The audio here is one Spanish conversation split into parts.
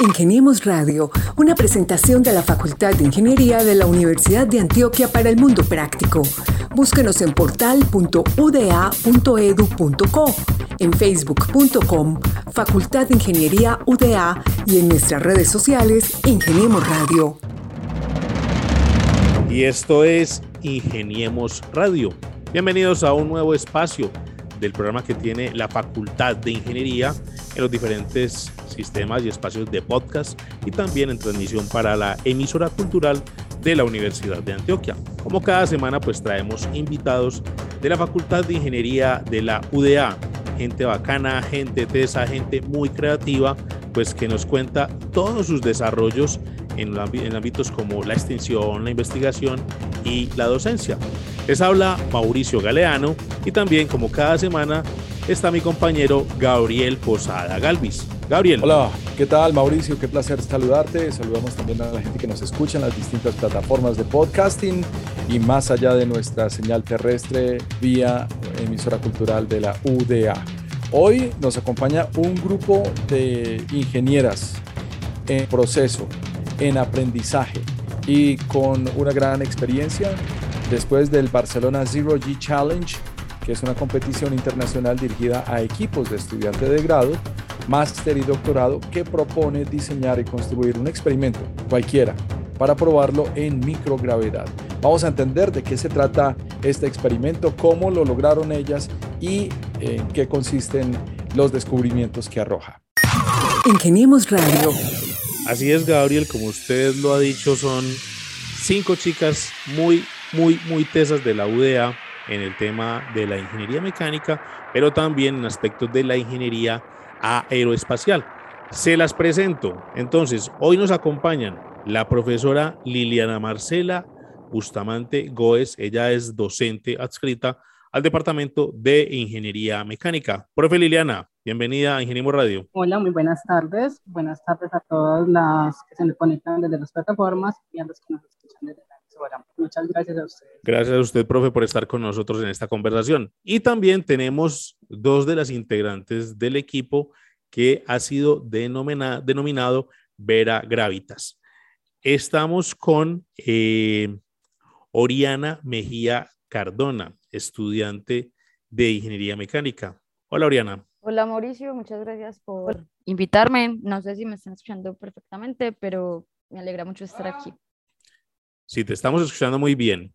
Ingeniemos Radio, una presentación de la Facultad de Ingeniería de la Universidad de Antioquia para el Mundo Práctico. Búsquenos en portal.uda.edu.co, en facebook.com, Facultad de Ingeniería UDA y en nuestras redes sociales Ingeniemos Radio. Y esto es Ingeniemos Radio. Bienvenidos a un nuevo espacio del programa que tiene la Facultad de Ingeniería en los diferentes sistemas y espacios de podcast y también en transmisión para la emisora cultural de la Universidad de Antioquia. Como cada semana pues traemos invitados de la Facultad de Ingeniería de la UDA, gente bacana, gente tesa, gente muy creativa, pues que nos cuenta todos sus desarrollos en, en ámbitos como la extensión, la investigación y la docencia. Les habla Mauricio Galeano y también como cada semana está mi compañero Gabriel Posada Galvis. Gabriel. Hola, ¿qué tal Mauricio? Qué placer saludarte. Saludamos también a la gente que nos escucha en las distintas plataformas de podcasting y más allá de nuestra señal terrestre vía emisora cultural de la UDA. Hoy nos acompaña un grupo de ingenieras en proceso, en aprendizaje y con una gran experiencia después del Barcelona Zero G Challenge, que es una competición internacional dirigida a equipos de estudiantes de grado máster y doctorado que propone diseñar y construir un experimento, cualquiera, para probarlo en microgravedad. Vamos a entender de qué se trata este experimento, cómo lo lograron ellas y en qué consisten los descubrimientos que arroja. Ingeniemos Radio. Así es, Gabriel, como usted lo ha dicho, son cinco chicas muy, muy, muy tesas de la UDA en el tema de la ingeniería mecánica, pero también en aspectos de la ingeniería aeroespacial. Se las presento. Entonces, hoy nos acompañan la profesora Liliana Marcela Bustamante Goes. Ella es docente adscrita al Departamento de Ingeniería Mecánica. Profe Liliana, bienvenida a Ingeniería Radio. Hola, muy buenas tardes. Buenas tardes a todas las que se conectan desde las plataformas y a los que nos escuchan desde la Muchas gracias a ustedes. Gracias a usted, profe, por estar con nosotros en esta conversación. Y también tenemos dos de las integrantes del equipo que ha sido denominado Vera Gravitas. Estamos con eh, Oriana Mejía Cardona, estudiante de Ingeniería Mecánica. Hola, Oriana. Hola, Mauricio. Muchas gracias por invitarme. No sé si me están escuchando perfectamente, pero me alegra mucho estar aquí. Sí, te estamos escuchando muy bien.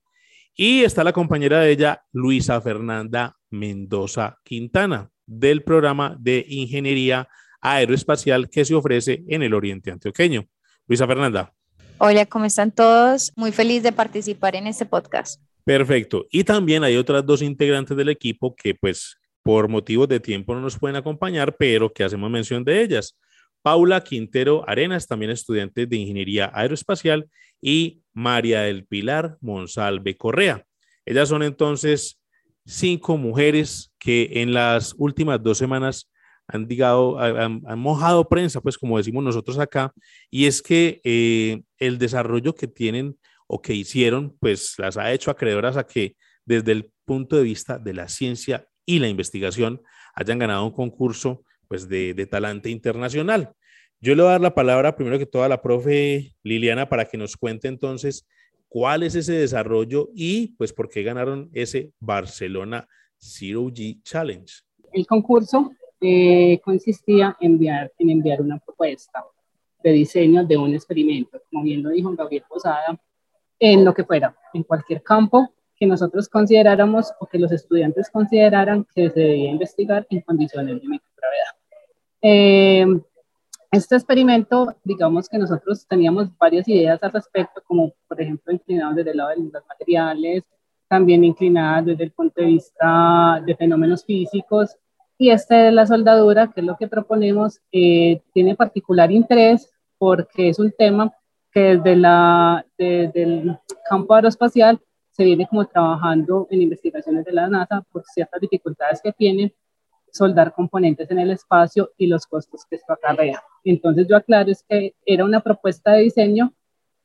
Y está la compañera de ella, Luisa Fernanda Mendoza Quintana, del programa de Ingeniería Aeroespacial que se ofrece en el Oriente Antioqueño. Luisa Fernanda. Hola, ¿cómo están todos? Muy feliz de participar en este podcast. Perfecto. Y también hay otras dos integrantes del equipo que pues por motivos de tiempo no nos pueden acompañar, pero que hacemos mención de ellas. Paula Quintero Arenas, también estudiante de Ingeniería Aeroespacial, y María del Pilar Monsalve Correa. Ellas son entonces cinco mujeres que en las últimas dos semanas han, digado, han, mojado prensa, pues como decimos nosotros acá, y es que eh, el desarrollo que tienen o que hicieron, pues las ha hecho acreedoras a que desde el punto de vista de la ciencia y la investigación hayan ganado un concurso pues de, de talante internacional. Yo le voy a dar la palabra primero que todo a la profe Liliana para que nos cuente entonces cuál es ese desarrollo y pues por qué ganaron ese Barcelona Zero G Challenge. El concurso eh, consistía en enviar, en enviar una propuesta de diseño de un experimento, como bien lo dijo Gabriel Posada, en lo que fuera, en cualquier campo que nosotros consideráramos o que los estudiantes consideraran que se debía investigar en condiciones de microgravedad. Eh, este experimento, digamos que nosotros teníamos varias ideas al respecto, como por ejemplo inclinados desde el lado de los materiales, también inclinadas desde el punto de vista de fenómenos físicos, y este de la soldadura, que es lo que proponemos, eh, tiene particular interés porque es un tema que desde, la, desde el campo aeroespacial se viene como trabajando en investigaciones de la NASA por ciertas dificultades que tiene soldar componentes en el espacio y los costos que esto acarrea. Entonces yo aclaro es que era una propuesta de diseño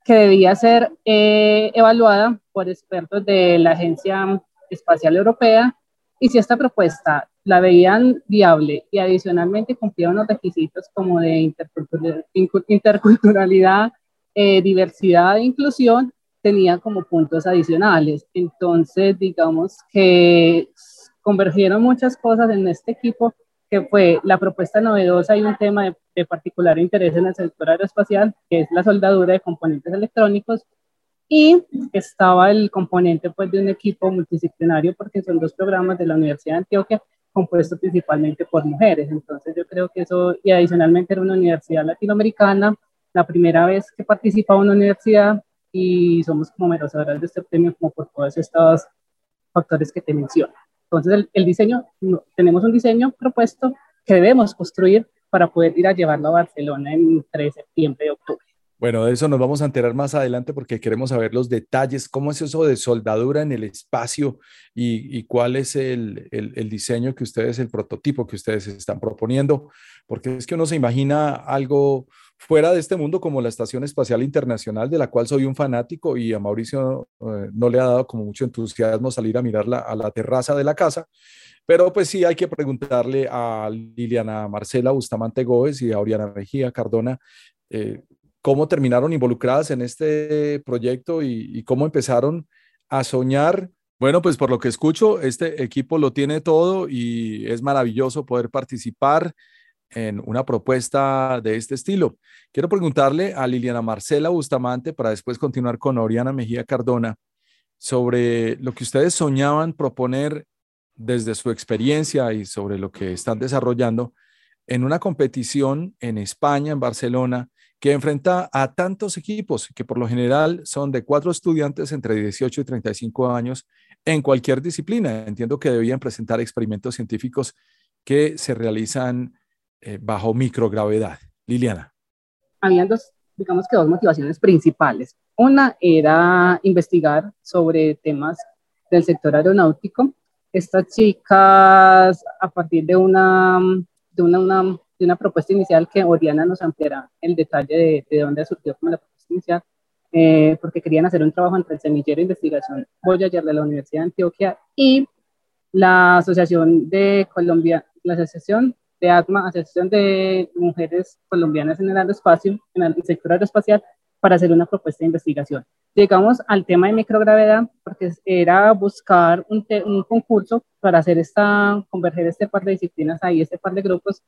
que debía ser eh, evaluada por expertos de la Agencia Espacial Europea y si esta propuesta la veían viable y adicionalmente cumplía unos requisitos como de interculturalidad, eh, diversidad e inclusión, tenía como puntos adicionales. Entonces, digamos que convergieron muchas cosas en este equipo, que fue la propuesta novedosa y un tema de, de particular interés en el sector aeroespacial, que es la soldadura de componentes electrónicos, y estaba el componente pues, de un equipo multidisciplinario, porque son dos programas de la Universidad de Antioquia, compuestos principalmente por mujeres. Entonces yo creo que eso, y adicionalmente era una universidad latinoamericana, la primera vez que participaba una universidad y somos como merecedoras de este premio como por todos estos factores que te menciono. Entonces el, diseño, tenemos un diseño propuesto que debemos construir para poder ir a llevarlo a Barcelona en 3 de septiembre y octubre. Bueno, de eso nos vamos a enterar más adelante porque queremos saber los detalles, cómo es eso de soldadura en el espacio y, cuál es el, diseño que ustedes, el prototipo que ustedes están proponiendo, porque es que uno se imagina algo fuera de este mundo como la Estación Espacial Internacional, de la cual soy un fanático y a Mauricio eh, no le ha dado como mucho entusiasmo salir a mirarla a la terraza de la casa. Pero pues sí, hay que preguntarle a Liliana Marcela Bustamante Gómez y a Oriana Mejía Cardona eh, cómo terminaron involucradas en este proyecto y, cómo empezaron a soñar. Bueno, pues por lo que escucho, este equipo lo tiene todo y es maravilloso poder participar en una propuesta de este estilo. Quiero preguntarle a Liliana Marcela Bustamante para después continuar con Oriana Mejía Cardona sobre lo que ustedes soñaban proponer desde su experiencia y sobre lo que están desarrollando en una competición en España, en Barcelona, que enfrenta a tantos equipos, que por lo general son de cuatro estudiantes entre 18 y 35 años en cualquier disciplina. Entiendo que debían presentar experimentos científicos que se realizan eh, bajo microgravedad. Liliana. Habían dos, digamos que dos motivaciones principales. Una era investigar sobre temas del sector aeronáutico. Estas chicas, a partir de una, de una de una propuesta inicial que Oriana nos ampliará el detalle de, de dónde surgió como la propuesta inicial, eh, porque querían hacer un trabajo entre el semillero de investigación Voyager de la Universidad de Antioquia y la Asociación de Colombia, la Asociación de ACMA, Asociación de Mujeres Colombianas en el Aeroespacio, en el sector aeroespacial, para hacer una propuesta de investigación. Llegamos al tema de microgravedad porque era buscar un, un concurso para hacer esta, converger este par de disciplinas ahí, este par de grupos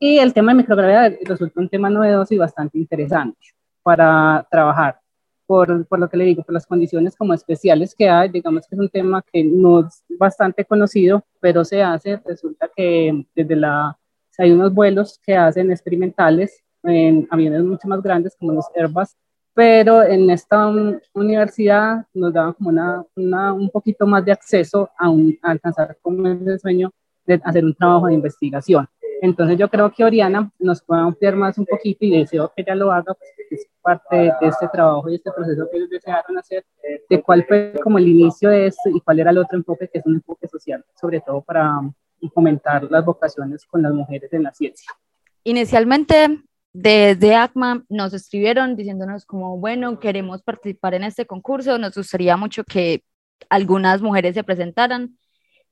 y el tema de microgravedad resulta un tema novedoso y bastante interesante para trabajar. Por, por, lo que le digo, por las condiciones como especiales que hay, digamos que es un tema que no es bastante conocido, pero se hace, resulta que desde la, hay unos vuelos que hacen experimentales en aviones mucho más grandes como los Airbus, pero en esta universidad nos daban como una, una, un poquito más de acceso a, un, a alcanzar como ese sueño de hacer un trabajo de investigación. Entonces yo creo que Oriana nos puede ampliar más un poquito y deseo que ella lo haga, pues, es parte de, este trabajo y este proceso que ellos desearon hacer, de cuál fue como el inicio de esto y cuál era el otro enfoque, que es un enfoque social, sobre todo para fomentar las vocaciones con las mujeres en la ciencia. Inicialmente, desde ACMA nos escribieron diciéndonos como, bueno, queremos participar en este concurso, nos gustaría mucho que algunas mujeres se presentaran.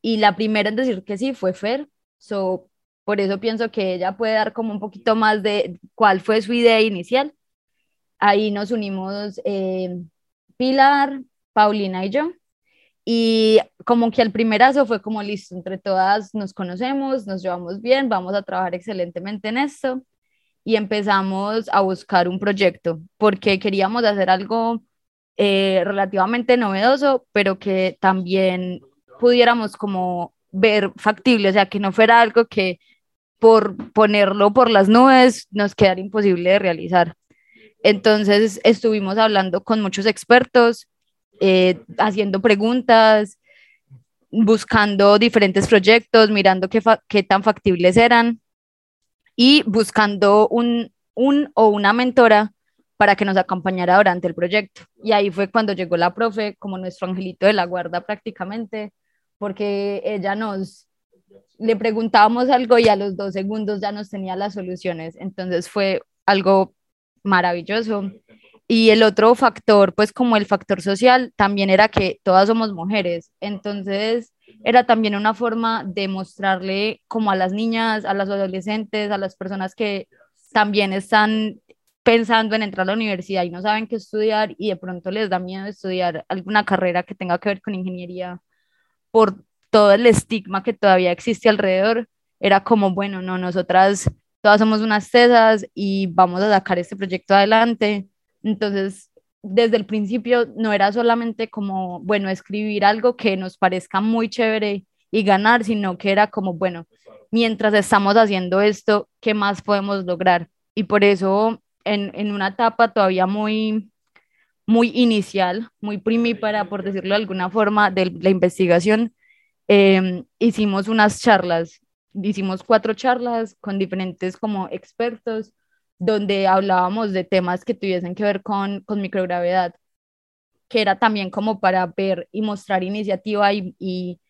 Y la primera en decir que sí fue Fer. So, por eso pienso que ella puede dar como un poquito más de cuál fue su idea inicial. Ahí nos unimos eh, Pilar, Paulina y yo. Y como que el primerazo fue como listo, entre todas nos conocemos, nos llevamos bien, vamos a trabajar excelentemente en esto. Y empezamos a buscar un proyecto, porque queríamos hacer algo eh, relativamente novedoso, pero que también pudiéramos como ver factible, o sea, que no fuera algo que por ponerlo por las nubes nos quedara imposible de realizar. Entonces estuvimos hablando con muchos expertos, eh, haciendo preguntas, buscando diferentes proyectos, mirando qué, qué tan factibles eran y buscando un, un o una mentora para que nos acompañara durante el proyecto. Y ahí fue cuando llegó la profe como nuestro angelito de la guarda prácticamente, porque ella nos, le preguntábamos algo y a los dos segundos ya nos tenía las soluciones. Entonces fue algo maravilloso. Y el otro factor, pues como el factor social, también era que todas somos mujeres. Entonces era también una forma de mostrarle como a las niñas, a las adolescentes, a las personas que también están pensando en entrar a la universidad y no saben qué estudiar y de pronto les da miedo estudiar alguna carrera que tenga que ver con ingeniería por todo el estigma que todavía existe alrededor, era como, bueno, no, nosotras todas somos unas tesas y vamos a sacar este proyecto adelante. Entonces, desde el principio no era solamente como, bueno, escribir algo que nos parezca muy chévere y ganar, sino que era como, bueno, mientras estamos haciendo esto, ¿qué más podemos lograr? Y por eso, en, en una etapa todavía muy, muy inicial, muy primípara, por decirlo de alguna forma, de la investigación, em, hicimos unas charlas, hicimos cuatro charlas con diferentes como expertos, donde hablábamos de temas que tuviesen que ver con, con microgravedad, que era también como para ver y mostrar iniciativa y, y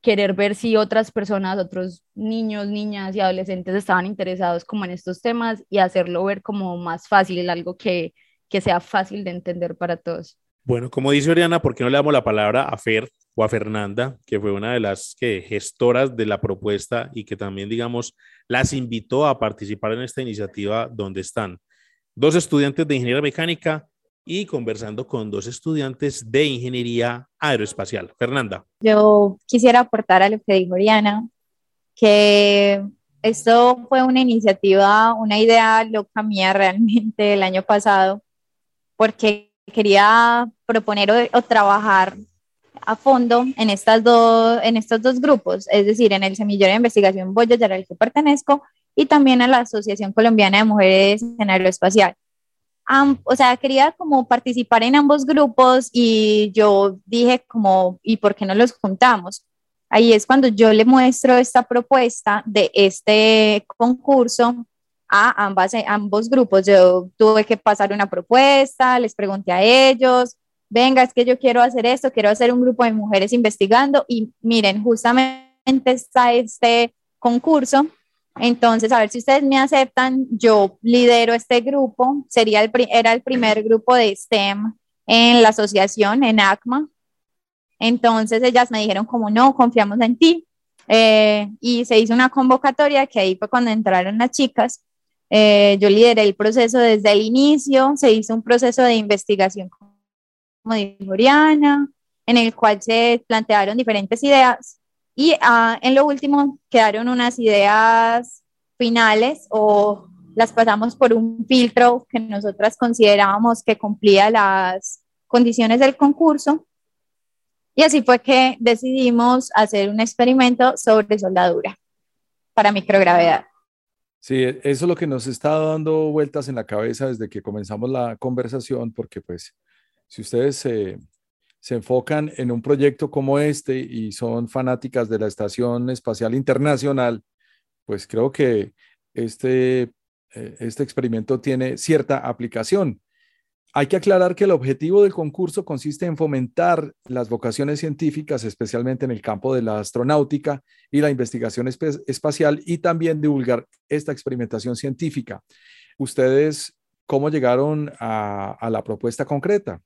querer ver si otras personas, otros niños, niñas y adolescentes estaban interesados como en estos temas y hacerlo ver como más fácil, algo que, que sea fácil de entender para todos. Bueno, como dice Oriana, ¿por qué no le damos la palabra a Fer o a Fernanda, que fue una de las que, gestoras de la propuesta y que también, digamos, las invitó a participar en esta iniciativa donde están dos estudiantes de ingeniería mecánica y conversando con dos estudiantes de ingeniería aeroespacial. Fernanda. Yo quisiera aportar a lo que dijo Oriana, que esto fue una iniciativa, una idea loca mía realmente el año pasado, porque quería proponer o, o trabajar a fondo en, estas dos, en estos dos grupos, es decir, en el Semillero de Investigación Boyayar al que pertenezco y también a la Asociación Colombiana de Mujeres en Aeroespacial. o sea, quería como participar en ambos grupos y yo dije como, ¿y por qué no los juntamos? Ahí es cuando yo le muestro esta propuesta de este concurso a ambas, ambos grupos. Yo tuve que pasar una propuesta, les pregunté a ellos, venga, es que yo quiero hacer esto, quiero hacer un grupo de mujeres investigando y miren, justamente está este concurso. Entonces, a ver si ustedes me aceptan, yo lidero este grupo, sería el, era el primer grupo de STEM en la asociación, en ACMA. Entonces, ellas me dijeron como no, confiamos en ti. Eh, y se hizo una convocatoria que ahí fue cuando entraron las chicas. Eh, yo lideré el proceso desde el inicio, se hizo un proceso de investigación como dijo Oriana, en el cual se plantearon diferentes ideas y ah, en lo último quedaron unas ideas finales o las pasamos por un filtro que nosotras considerábamos que cumplía las condiciones del concurso. Y así fue que decidimos hacer un experimento sobre soldadura para microgravedad. Sí, eso es lo que nos está dando vueltas en la cabeza desde que comenzamos la conversación, porque pues si ustedes se, enfocan en un proyecto como este y son fanáticas de la Estación Espacial Internacional, pues creo que este, eh, este experimento tiene cierta aplicación. Hay que aclarar que el objetivo del concurso consiste en fomentar las vocaciones científicas, especialmente en el campo de la astronáutica y la investigación espacial, y también divulgar esta experimentación científica. ¿Ustedes cómo llegaron a la propuesta concreta?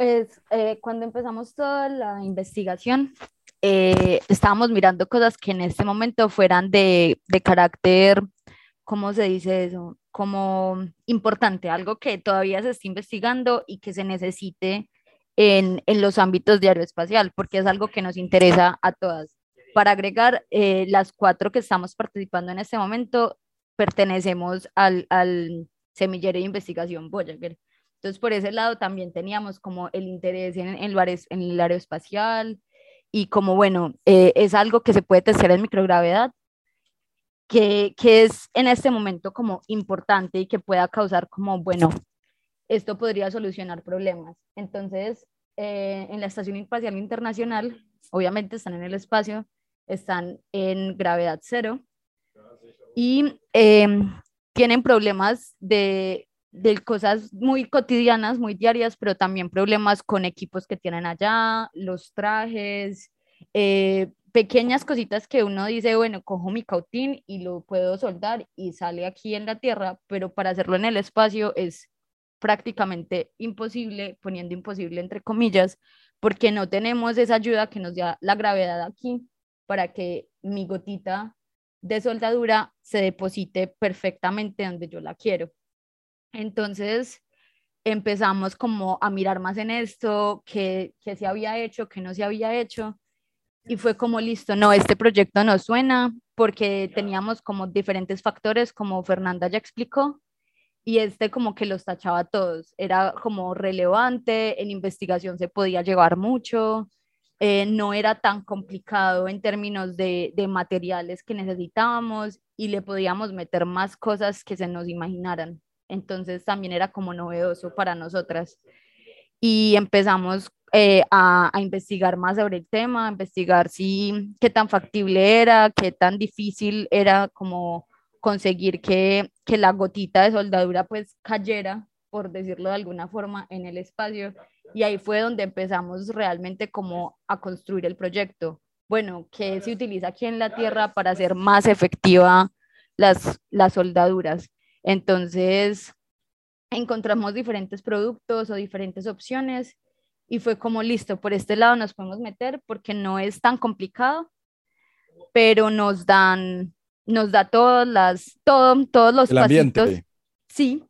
Pues eh, cuando empezamos toda la investigación, eh, estábamos mirando cosas que en este momento fueran de, de carácter, ¿cómo se dice eso? Como importante, algo que todavía se está investigando y que se necesite en, en los ámbitos de aeroespacial, porque es algo que nos interesa a todas. Para agregar, eh, las cuatro que estamos participando en este momento pertenecemos al, al semillero de investigación Voyager. Entonces, por ese lado también teníamos como el interés en, el aeroespacial y como, bueno, eh, es algo que se puede testear en microgravedad, que, que es en este momento como importante y que pueda causar como, bueno, esto podría solucionar problemas. Entonces, eh, en la Estación Espacial Internacional, obviamente están en el espacio, están en gravedad cero y eh, tienen problemas de de cosas muy cotidianas, muy diarias, pero también problemas con equipos que tienen allá, los trajes, eh, pequeñas cositas que uno dice, bueno, cojo mi cautín y lo puedo soldar y sale aquí en la Tierra, pero para hacerlo en el espacio es prácticamente imposible, poniendo imposible entre comillas, porque no tenemos esa ayuda que nos da la gravedad aquí para que mi gotita de soldadura se deposite perfectamente donde yo la quiero. Entonces empezamos como a mirar más en esto, qué, qué se había hecho, qué no se había hecho, y fue como listo, no, este proyecto no suena porque teníamos como diferentes factores, como Fernanda ya explicó, y este como que los tachaba todos, era como relevante, en investigación se podía llevar mucho, eh, no era tan complicado en términos de, de materiales que necesitábamos y le podíamos meter más cosas que se nos imaginaran. Entonces también era como novedoso para nosotras. Y empezamos eh, a, a, investigar más sobre el tema, a investigar si qué tan factible era, qué tan difícil era como conseguir que, que la gotita de soldadura pues cayera, por decirlo de alguna forma, en el espacio. Y ahí fue donde empezamos realmente como a construir el proyecto. Bueno, ¿qué se utiliza aquí en la Tierra para hacer más efectiva las, las soldaduras? Entonces, encontramos diferentes productos o diferentes opciones y fue como listo, por este lado nos podemos meter porque no es tan complicado, pero nos dan, nos da todas las, todo, todos los El ambiente. Sí,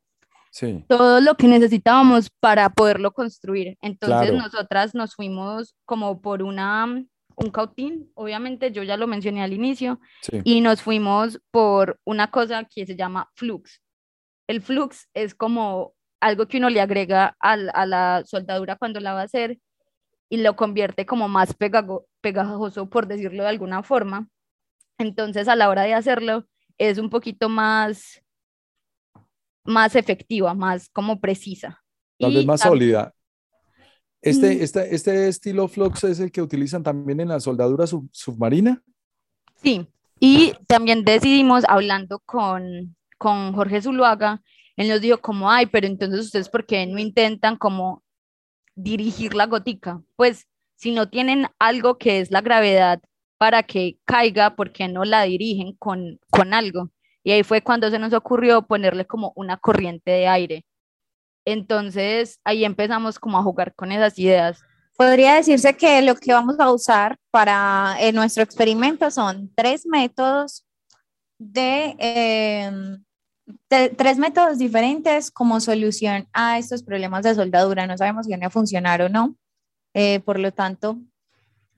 Sí. todo lo que necesitábamos para poderlo construir. Entonces Claro. nosotras nos fuimos como por una, un cautín, obviamente yo ya lo mencioné al inicio, Sí. y nos fuimos por una cosa que se llama flux. El flux es como algo que uno le agrega al- a la soldadura cuando la va a hacer y lo convierte como más pegago- pegajoso, por decirlo de alguna forma. Entonces a la hora de hacerlo es un poquito más, más efectiva, más como precisa. Tal Y vez más sólida. Este, este, este estilo flux es el que utilizan también en la soldadura sub- submarina. Sí, y también decidimos, hablando con, con Jorge Zuluaga, él nos dijo como, ay, pero entonces ustedes, ¿por qué no intentan como dirigir la gotica? Pues si no tienen algo que es la gravedad para que caiga, ¿por qué no la dirigen con, con algo? Y ahí fue cuando se nos ocurrió ponerle como una corriente de aire. Entonces ahí empezamos como a jugar con esas ideas. Podría decirse que lo que vamos a usar para eh, nuestro experimento son tres métodos de, eh, de- tres métodos diferentes como solución a estos problemas de soldadura. No sabemos si van a funcionar o no. Eh, por lo tanto,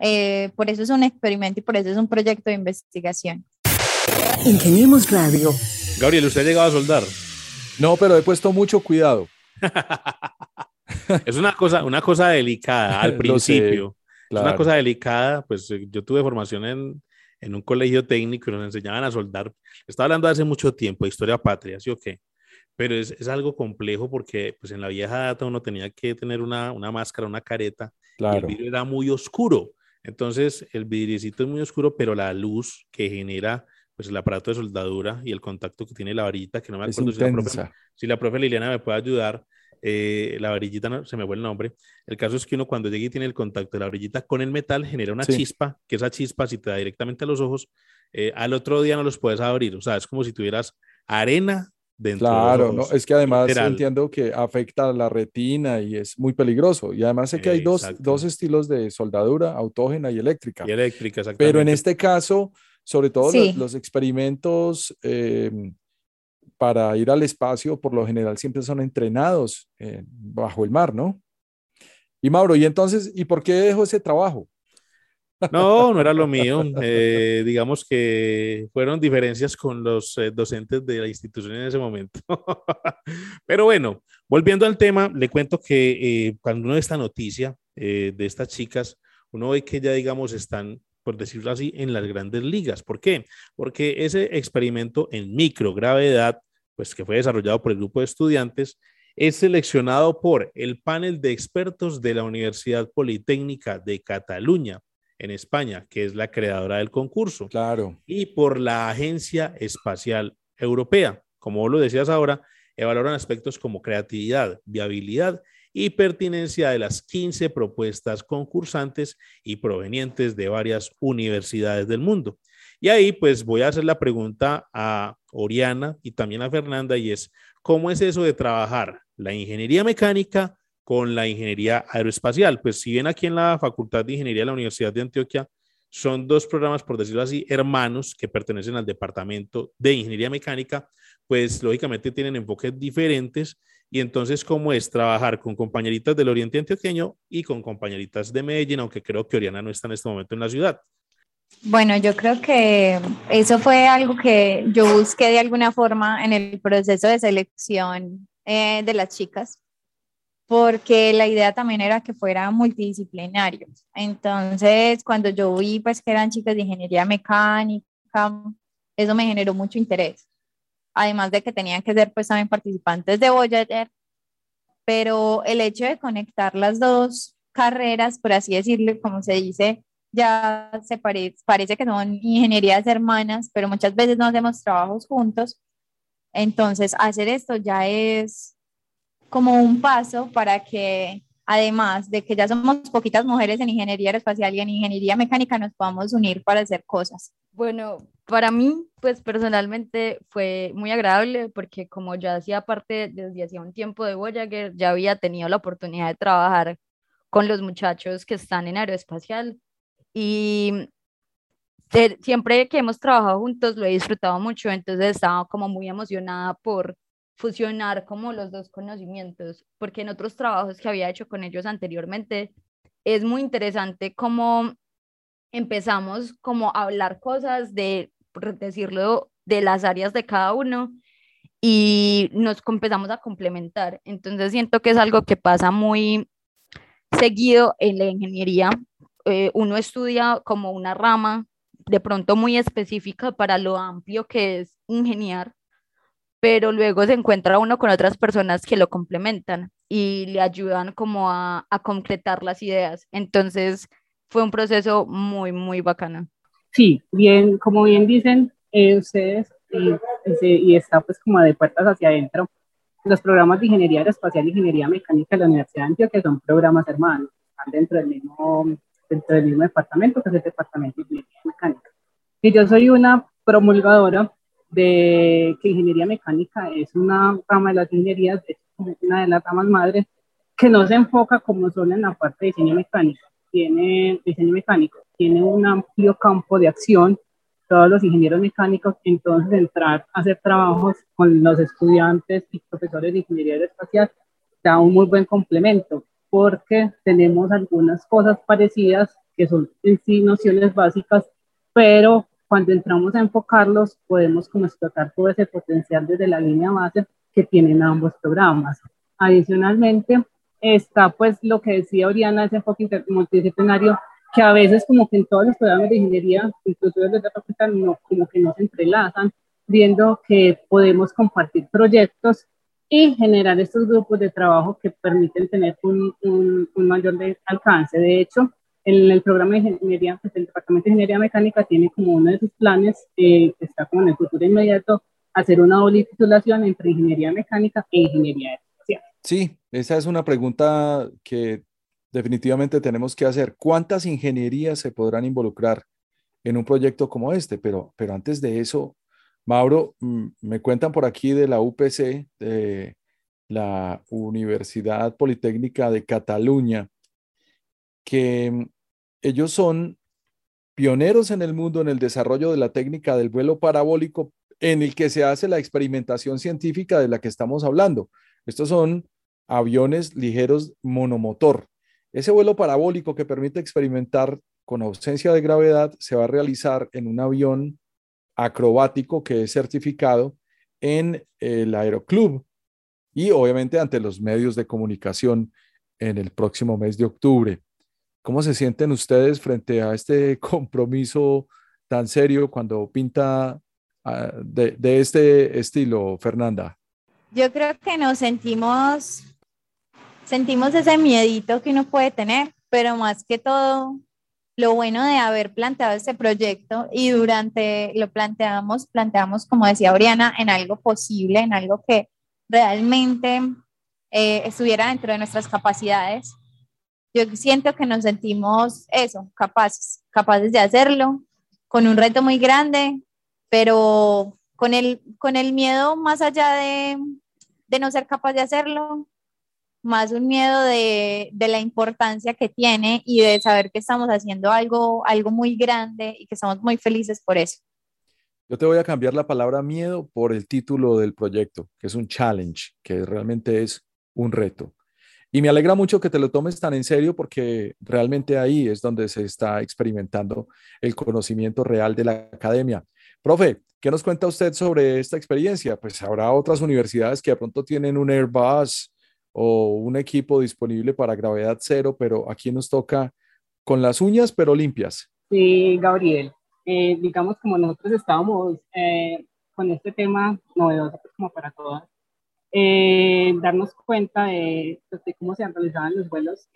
eh, por eso es un experimento y por eso es un proyecto de investigación. Ingeniemos Radio. Gabriel, ¿usted ha llegado a soldar? No, pero he puesto mucho cuidado. Es una cosa, una cosa delicada al Lo sé, principio. Es una claro. cosa delicada, pues eh, yo tuve formación en, en un colegio técnico y nos enseñaban a soldar. Estaba hablando hace mucho tiempo de historia patria, ¿sí o qué? Pero es, es algo complejo porque pues en la vieja data uno tenía que tener una, una máscara, una careta, y Claro. el vidrio era muy oscuro. Entonces el vidriecito es muy oscuro, pero la luz que genera pues el aparato de soldadura y el contacto que tiene la varillita, que no me acuerdo si la, profe, si la profe Liliana me puede ayudar, eh, la varillita, no, se me fue el nombre. El caso es que uno cuando llega y tiene el contacto de la varillita con el metal genera una Sí. chispa, que esa chispa si te da directamente a los ojos, eh, al otro día no los puedes abrir. O sea, es como si tuvieras arena dentro Claro, de no, los ojos. es que además literal. entiendo que afecta a la retina y es muy peligroso. Y además sé que hay dos, dos estilos de soldadura, autógena y eléctrica. Y eléctrica. Pero en este caso, sobre todo Sí. los, los experimentos eh, para ir al espacio, por lo general siempre son entrenados eh, bajo el mar, ¿no? Y Mauro, ¿y entonces, ¿y por qué dejó ese trabajo? No, no era lo mío. Eh, digamos que fueron diferencias con los eh, docentes de la institución en ese momento. Pero bueno, volviendo al tema, le cuento que eh, cuando uno ve esta noticia eh, de estas chicas, uno ve que ya, digamos, están, por decirlo así, en las grandes ligas. ¿Por qué? Porque ese experimento en microgravedad, pues que fue desarrollado por el grupo de estudiantes, es seleccionado por el panel de expertos de la Universidad Politécnica de Cataluña en España, que es la creadora del concurso, Claro, y por la Agencia Espacial Europea. Como vos lo decías ahora, evaluaron aspectos como creatividad, viabilidad y pertinencia de las 15 propuestas concursantes y provenientes de varias universidades del mundo. Y ahí pues voy a hacer la pregunta a Oriana y también a Fernanda y es, ¿cómo es eso de trabajar la ingeniería mecánica con la ingeniería aeroespacial? Pues si bien aquí en la Facultad de Ingeniería de la Universidad de Antioquia son dos programas, por decirlo así, hermanos que pertenecen al Departamento de Ingeniería Mecánica, pues lógicamente tienen enfoques diferentes y entonces, ¿cómo es trabajar con compañeritas del Oriente Antioqueño y con compañeritas de Medellín, aunque creo que Oriana no está en este momento en la ciudad? Bueno, yo creo que eso fue algo que yo busqué de alguna forma en el proceso de selección eh, de las chicas, porque la idea también era que fuera multidisciplinario. Entonces, cuando yo vi pues que eran chicas de ingeniería mecánica, eso me generó mucho interés además de que tenían que ser pues también participantes de Voyager, pero el hecho de conectar las dos carreras, por así decirlo, como se dice, ya se parece que son ingenierías hermanas, pero muchas veces no hacemos trabajos juntos. Entonces, hacer esto ya es como un paso para que, además de que ya somos poquitas mujeres en ingeniería aeroespacial y en ingeniería mecánica, nos podamos unir para hacer cosas. Bueno, para mí, pues personalmente fue muy agradable porque como ya hacía parte desde hacía un tiempo de Voyager, ya había tenido la oportunidad de trabajar con los muchachos que están en aeroespacial. Y siempre que hemos trabajado juntos lo he disfrutado mucho, entonces estaba como muy emocionada por fusionar como los dos conocimientos, porque en otros trabajos que había hecho con ellos anteriormente es muy interesante cómo empezamos como a hablar cosas de, por decirlo, de las áreas de cada uno y nos empezamos a complementar. Entonces siento que es algo que pasa muy seguido en la ingeniería. Eh, uno estudia como una rama de pronto muy específica para lo amplio que es ingeniar, pero luego se encuentra uno con otras personas que lo complementan y le ayudan como a, a concretar las ideas. Entonces, fue un proceso muy, muy bacano. Sí, bien, como bien dicen eh, ustedes, y, está pues como de puertas hacia adentro, los programas de ingeniería aeroespacial y ingeniería mecánica de la Universidad de Antioquia son programas hermanos, están dentro del mismo, dentro del mismo departamento, que es el departamento de ingeniería mecánica. Y yo soy una promulgadora de que ingeniería mecánica es una rama de las ingenierías, es una de las ramas madres que no se enfoca como solo en la parte de diseño mecánico, tiene diseño mecánico, tiene un amplio campo de acción, todos los ingenieros mecánicos, entonces entrar a hacer trabajos con los estudiantes y profesores de ingeniería aeroespacial da un muy buen complemento, porque tenemos algunas cosas parecidas que son en sí nociones básicas, pero cuando entramos a enfocarlos podemos como explotar todo ese potencial desde la línea base que tienen ambos programas. Adicionalmente, está pues lo que decía Oriana, ese enfoque multidisciplinario, que a veces como que en todos los programas de ingeniería, incluso desde la facultad, no, como que no se entrelazan, viendo que podemos compartir proyectos y generar estos grupos de trabajo que permiten tener un, un, mayor alcance. De hecho, en el programa de ingeniería, pues el Departamento de Ingeniería Mecánica tiene como uno de sus planes, eh, que está como en el futuro inmediato, hacer una doble titulación entre ingeniería mecánica e ingeniería Sí, esa es una pregunta que definitivamente tenemos que hacer. ¿Cuántas ingenierías se podrán involucrar en un proyecto como este? Pero, pero antes de eso, Mauro, mm, me cuentan por aquí de la UPC, de la Universidad Politécnica de Cataluña, que mm, ellos son pioneros en el mundo en el desarrollo de la técnica del vuelo parabólico en el que se hace la experimentación científica de la que estamos hablando. Estos son aviones ligeros monomotor. Ese vuelo parabólico que permite experimentar con ausencia de gravedad se va a realizar en un avión acrobático que es certificado en el Aeroclub y obviamente ante los medios de comunicación en el próximo mes de octubre. ¿Cómo se sienten ustedes frente a este compromiso tan serio cuando pinta ah, de, de este estilo, Fernanda? Yo creo que nos sentimos, sentimos ese miedito que uno puede tener, pero más que todo, lo bueno de haber planteado este proyecto y durante lo planteamos, planteamos, como decía Oriana, en algo posible, en algo que realmente eh, estuviera dentro de nuestras capacidades. Yo siento que nos sentimos eso, capaces, capaces de hacerlo, con un reto muy grande, pero con el, con el miedo más allá de, de no ser capaz de hacerlo, más un miedo de, de, la importancia que tiene y de saber que estamos haciendo algo, algo muy grande y que estamos muy felices por eso. Yo te voy a cambiar la palabra miedo por el título del proyecto, que es un challenge, que realmente es un reto. Y me alegra mucho que te lo tomes tan en serio porque realmente ahí es donde se está experimentando el conocimiento real de la academia. Profe, ¿qué nos cuenta usted sobre esta experiencia? Pues habrá otras universidades que de pronto tienen un Airbus o un equipo disponible para gravedad cero, pero aquí nos toca con las uñas, pero limpias. Sí, Gabriel. Eh, digamos, como nosotros estábamos eh, con este tema novedoso, pues, como para todas, eh, darnos cuenta pues, de, cómo se han realizado los vuelos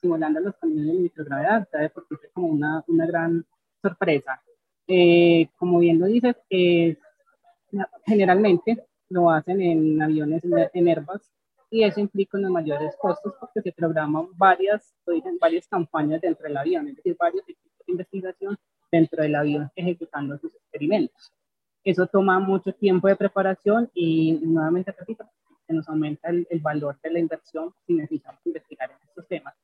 simulando los condiciones de microgravedad, ¿sabes? porque es como una, una gran sorpresa. como bien lo dices, generalmente lo hacen en aviones en Airbus y eso implica unos mayores costos porque se programan varias, varias campañas dentro del avión, es decir, varios equipos de investigación dentro del avión ejecutando sus experimentos. Eso toma mucho tiempo de preparación y nuevamente repito, se nos aumenta el, valor de la inversión si necesitamos investigar en estos temas.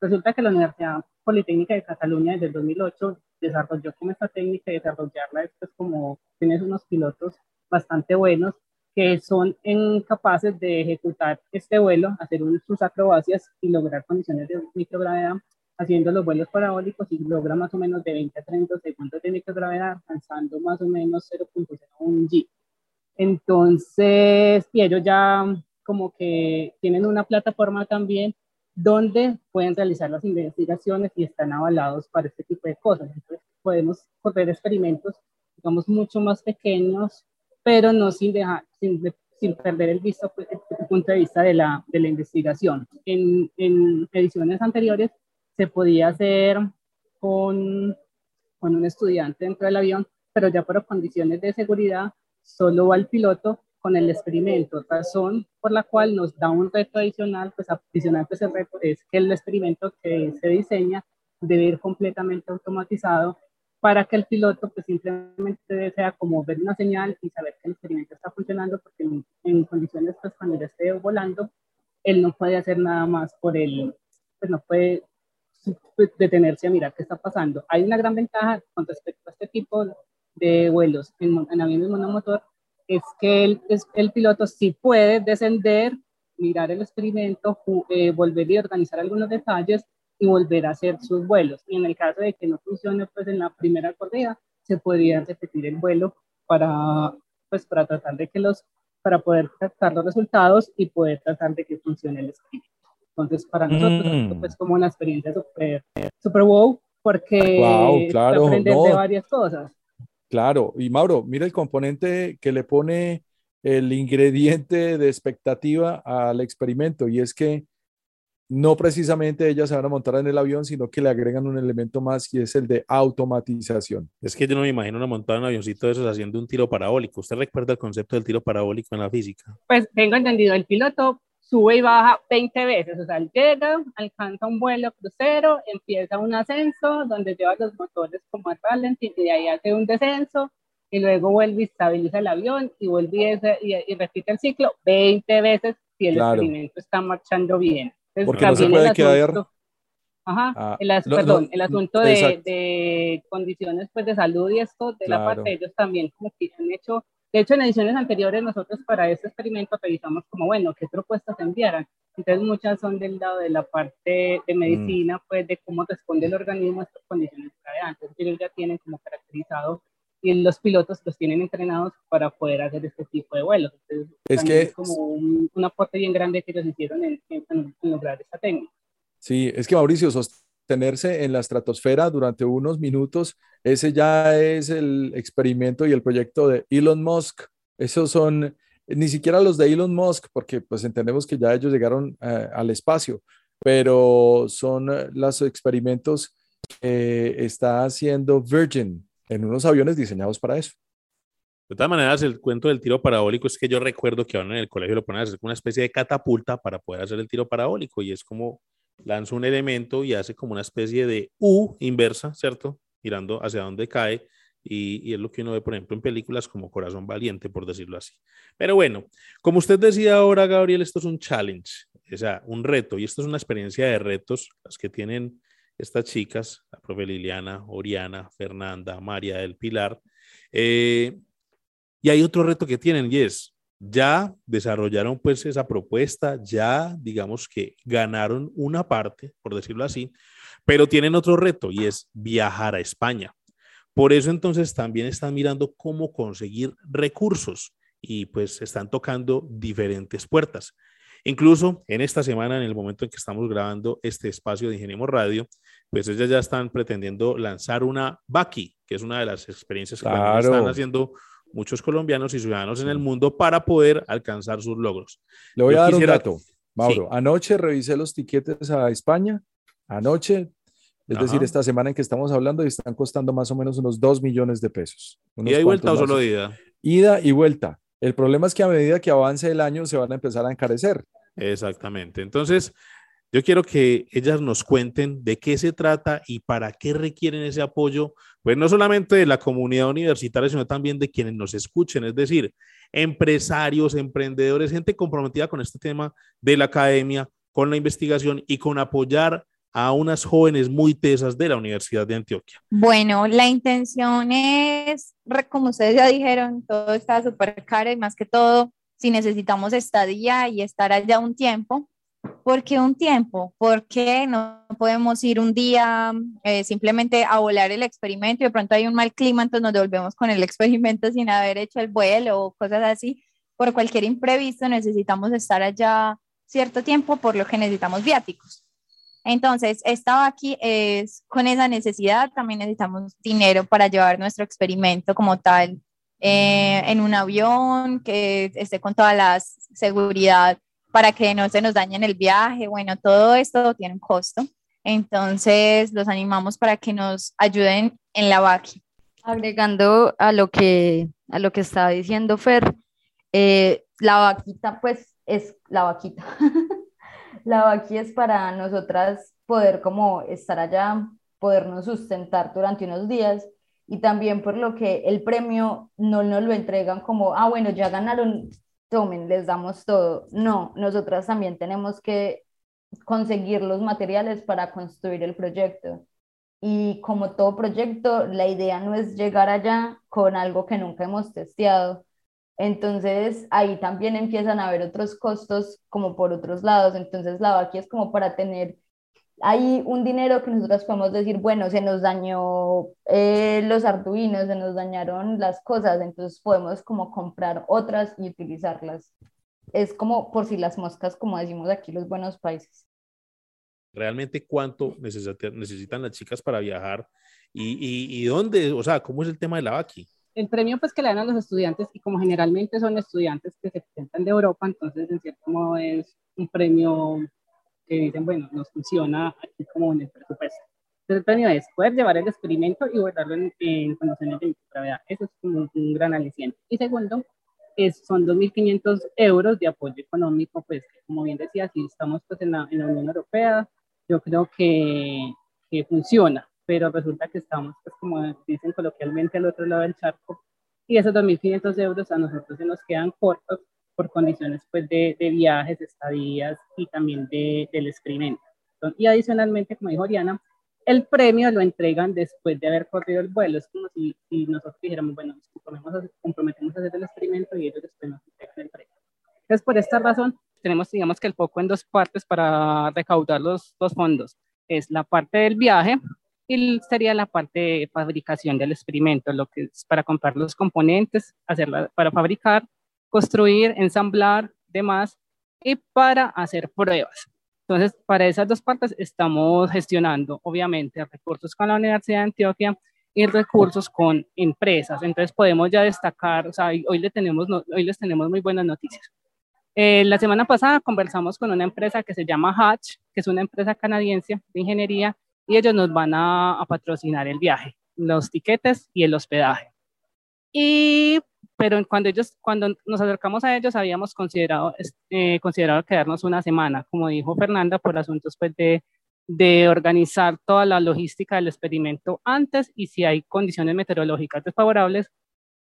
Resulta que la Universidad Politécnica de Cataluña desde el 2008 desarrolló como esta técnica de desarrollarla, esto es como tienes unos pilotos bastante buenos que son incapaces de ejecutar este vuelo, hacer sus acrobacias y lograr condiciones de microgravedad haciendo los vuelos parabólicos y logra más o menos de 20 a 30 segundos de microgravedad, alcanzando más o menos 0.01 G. Entonces, y ellos ya como que tienen una plataforma también donde pueden realizar las investigaciones y están avalados para este tipo de cosas. Entonces, podemos correr experimentos, digamos, mucho más pequeños, pero no sin, dejar, sin, sin perder el, visto, pues, el, punto de vista de la, de la investigación. En, en ediciones anteriores se podía hacer con, con un estudiante dentro del avión, pero ya por condiciones de seguridad solo va el piloto con el experimento, razón por la cual nos da un reto adicional, pues adicional pues el reto es que el experimento que se diseña debe ir completamente automatizado para que el piloto pues simplemente sea como ver una señal y saber que el experimento está funcionando, porque en, en condiciones pues cuando ya esté volando, él no puede hacer nada más por él, pues no puede pues, detenerse a mirar qué está pasando. Hay una gran ventaja con respecto a este tipo de vuelos en, en aviones monomotor, es que el, es, el piloto sí puede descender, mirar el experimento, eh, volver y organizar algunos detalles y volver a hacer sus vuelos. Y en el caso de que no funcione, pues en la primera corrida se podría repetir el vuelo para, pues, para tratar de que los, para poder captar los resultados y poder tratar de que funcione el experimento. Entonces, para nosotros es mm. pues, como una experiencia súper super wow, porque wow, claro, aprender de varias cosas. Claro, y Mauro, mira el componente que le pone el ingrediente de expectativa al experimento, y es que no precisamente ellas se van a montar en el avión, sino que le agregan un elemento más y es el de automatización. Es que yo no me imagino una montada en un avioncito de esos haciendo un tiro parabólico. ¿Usted recuerda el concepto del tiro parabólico en la física? Pues tengo entendido, el piloto sube y baja 20 veces, o sea, llega, alcanza un vuelo crucero, empieza un ascenso donde lleva los motores como al ralentí y de ahí hace un descenso y luego vuelve y estabiliza el avión y vuelve y, y, repite el ciclo 20 veces si el experimento está marchando bien. Entonces, Porque no se puede quedar... Ajá, ah, el, perdón, el asunto de, de, condiciones pues, de salud y esto, de la parte de ellos también como que han hecho de hecho, en ediciones anteriores nosotros para este experimento revisamos como, bueno, qué propuestas enviaran. Entonces muchas son del lado de la parte de medicina, mm. pues de cómo responde el organismo a estas condiciones graveantes. Ellos ya tienen como caracterizado y los pilotos los tienen entrenados para poder hacer este tipo de vuelos. Entonces, es que es como un, aporte bien grande que ellos hicieron en, en, lograr esta técnica. Sí, es que Mauricio, sos tenerse en la estratosfera durante unos minutos, ese ya es el experimento y el proyecto de Elon Musk. Esos son ni siquiera los de Elon Musk, porque pues entendemos que ya ellos llegaron eh, al espacio, pero son eh, los experimentos que está haciendo Virgin en unos aviones diseñados para eso. De todas maneras, el cuento del tiro parabólico es que yo recuerdo que ahora en el colegio lo ponen a hacer una especie de catapulta para poder hacer el tiro parabólico y es como lanza un elemento y hace como una especie de U inversa, ¿cierto? Mirando hacia dónde cae y, es lo que uno ve, por ejemplo, en películas como Corazón Valiente, por decirlo así. Pero bueno, como usted decía ahora, Gabriel, esto es un challenge, o sea, un reto, y esto es una experiencia de retos, las que tienen estas chicas, la profe Liliana, Oriana, Fernanda, María del Pilar. Eh, y hay otro reto que tienen y es, ya desarrollaron pues esa propuesta, ya digamos que ganaron una parte, por decirlo así, pero tienen otro reto y es viajar a España. Por eso entonces también están mirando cómo conseguir recursos y pues están tocando diferentes puertas. Incluso en esta semana, en el momento en que estamos grabando este espacio de Ingeniemos Radio, pues ellas ya están pretendiendo lanzar una Baki, que es una de las experiencias que están haciendo muchos colombianos y ciudadanos en el mundo para poder alcanzar sus logros. Le voy a dar un dato, Mauro. Anoche revisé los tiquetes a España, anoche, es decir, esta semana en que estamos hablando, y están costando más o menos unos 2 millones de pesos. ¿Ida y vuelta o solo ida? Ida y vuelta. El problema es que a medida que avance el año se van a empezar a encarecer. Exactamente. Entonces, yo quiero que ellas nos cuenten de qué se trata y para qué requieren ese apoyo, pues no solamente de la comunidad universitaria, sino también de quienes nos escuchen, es decir, empresarios, emprendedores, gente comprometida con este tema de la academia, con la investigación y con apoyar a unas jóvenes muy tesas de la Universidad de Antioquia. Bueno, la intención es, como ustedes ya dijeron, todo está súper caro y más que todo, si necesitamos estadía y estar allá un tiempo, ¿Por qué un tiempo? ¿Por qué no podemos ir un día eh, simplemente a volar el experimento y de pronto hay un mal clima, entonces nos devolvemos con el experimento sin haber hecho el vuelo o cosas así? Por cualquier imprevisto necesitamos estar allá cierto tiempo, por lo que necesitamos viáticos. Entonces, estaba aquí es con esa necesidad, también necesitamos dinero para llevar nuestro experimento como tal eh, en un avión que esté con toda la seguridad para que no se nos dañen el viaje. Bueno, todo esto tiene un costo. Entonces, los animamos para que nos ayuden en la VACI. Agregando a lo que, a lo que estaba diciendo Fer, eh, la vaquita, pues es la vaquita. la vaquita es para nosotras poder como estar allá, podernos sustentar durante unos días y también por lo que el premio no nos lo entregan como, ah, bueno, ya ganaron tomen, les damos todo. No, nosotras también tenemos que conseguir los materiales para construir el proyecto. Y como todo proyecto, la idea no es llegar allá con algo que nunca hemos testeado. Entonces ahí también empiezan a haber otros costos como por otros lados. Entonces la vaquilla es como para tener hay un dinero que nosotros podemos decir, bueno, se nos dañó eh, los arduinos, se nos dañaron las cosas, entonces podemos como comprar otras y utilizarlas. Es como por si las moscas, como decimos aquí los buenos países. Realmente cuánto necesitan las chicas para viajar y, y, dónde, o sea, cómo es el tema de la VACI. El premio pues que le dan a los estudiantes y como generalmente son estudiantes que se presentan de Europa, entonces en cierto modo es un premio que dicen, bueno, nos funciona aquí como en el presupuesto. Entonces el premio es poder llevar el experimento y guardarlo en, condiciones de microgravedad. Eso es un, un gran aliciente. Y segundo, es, son 2.500 euros de apoyo económico, pues como bien decía, si estamos pues en la, en la Unión Europea, yo creo que, que, funciona, pero resulta que estamos, pues como dicen coloquialmente, al otro lado del charco, y esos 2.500 euros a nosotros se nos quedan cortos por condiciones pues, de, de viajes, estadías y también de, del experimento. y adicionalmente, como dijo Oriana, el premio lo entregan después de haber corrido el vuelo. Es como si, si nosotros dijéramos, bueno, nos comprometemos a, comprometemos a hacer el experimento y ellos después nos entregan el premio. Entonces, por esta razón, tenemos, digamos que el foco en dos partes para recaudar los, los fondos. Es la parte del viaje y sería la parte de fabricación del experimento, lo que es para comprar los componentes, hacerla, para fabricar construir, ensamblar, demás, y para hacer pruebas. Entonces, para esas dos partes estamos gestionando, obviamente, recursos con la Universidad de Antioquia y recursos con empresas. Entonces, podemos ya destacar, o sea, hoy, les tenemos muy buenas noticias. Eh, la semana pasada conversamos con una empresa que se llama Hatch, que es una empresa canadiense de ingeniería, y ellos nos van a, a patrocinar el viaje, los tiquetes y el hospedaje. Y pero cuando ellos, cuando nos acercamos a ellos, habíamos considerado, eh, considerado quedarnos una semana, como dijo Fernanda, por asuntos pues, de, de organizar toda la logística del experimento antes y si hay condiciones meteorológicas desfavorables,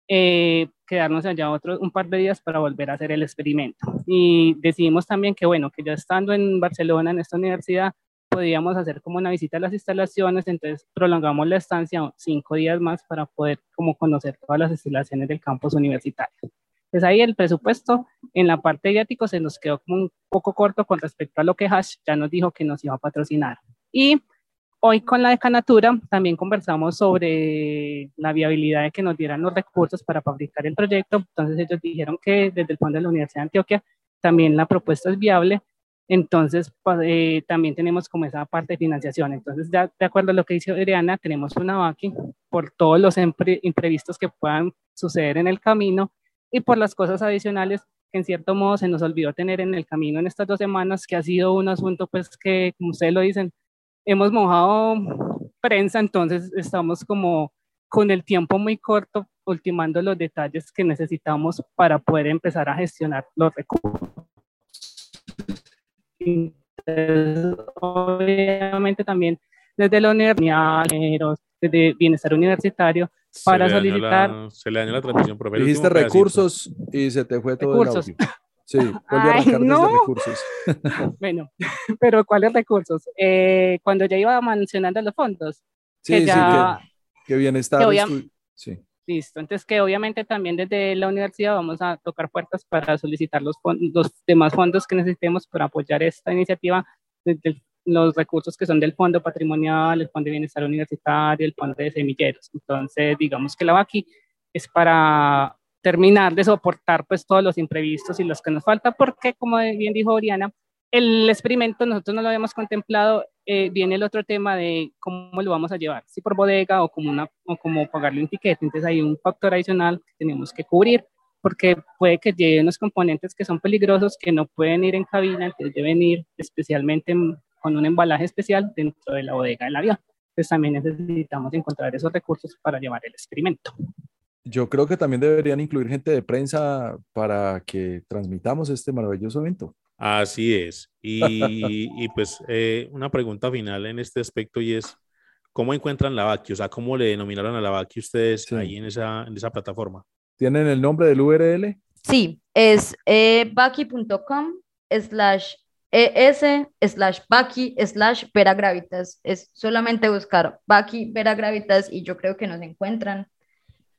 eh, quedarnos allá otro, un par de días para volver a hacer el experimento. Y decidimos también que, bueno, que ya estando en Barcelona, en esta universidad, podíamos hacer como una visita a las instalaciones, entonces prolongamos la estancia cinco días más para poder como conocer todas las instalaciones del campus universitario. Entonces ahí el presupuesto en la parte de viáticos se nos quedó como un poco corto con respecto a lo que Hash ya nos dijo que nos iba a patrocinar. Y Hoy con la decanatura también conversamos sobre la viabilidad de que nos dieran los recursos para fabricar el proyecto. Entonces ellos dijeron que desde el fondo de la Universidad de Antioquia también la propuesta es viable. Entonces pues, eh, también tenemos como esa parte de financiación. Entonces ya de acuerdo a lo que dice Adriana, tenemos una VACI por todos los imprevistos que puedan suceder en el camino y por las cosas adicionales que en cierto modo se nos olvidó tener en el camino en estas dos semanas, que ha sido un asunto pues que, como ustedes lo dicen, hemos mojado prensa, entonces estamos como con el tiempo muy corto, ultimando los detalles que necesitamos para poder empezar a gestionar los recursos. Obviamente también desde la universidad, desde bienestar universitario, para solicitar... se le dañó la transmisión, Dijiste recursos y se te fue todo el audio. Sí, vuelve a arrancar no. desde recursos. bueno, pero ¿cuáles recursos? Eh, cuando ya iba mencionando los fondos. Sí, que ya, sí, que, bienestar. sí. Listo, entonces que obviamente también desde la universidad vamos a tocar puertas para solicitar los, los demás fondos que necesitemos para apoyar esta iniciativa, desde los recursos que son del Fondo Patrimonial, el Fondo de Bienestar Universitario, el Fondo de Semilleros. Entonces, digamos que la VACI es para terminar de soportar pues todos los imprevistos y los que nos falta, porque como bien dijo Oriana, el experimento nosotros no lo habíamos contemplado, eh, viene el otro tema de cómo lo vamos a llevar, si por bodega o como, una, o como pagarle un ticket, entonces hay un factor adicional que tenemos que cubrir, porque puede que lleven unos componentes que son peligrosos, que no pueden ir en cabina, entonces deben ir especialmente con un embalaje especial dentro de la bodega del avión. Entonces también necesitamos encontrar esos recursos para llevar el experimento. Yo creo que también deberían incluir gente de prensa para que transmitamos este maravilloso evento. Así es. Y, y pues eh, una pregunta final en este aspecto y es, ¿cómo encuentran la VACI? O sea, ¿cómo le denominaron a la VACI ustedes ahí en esa, en esa plataforma? ¿Tienen el nombre del URL? Sí, es eh, vaki.com slash es slash Baki slash Vera Gravitas. Es solamente buscar Baki Vera Gravitas y yo creo que nos encuentran.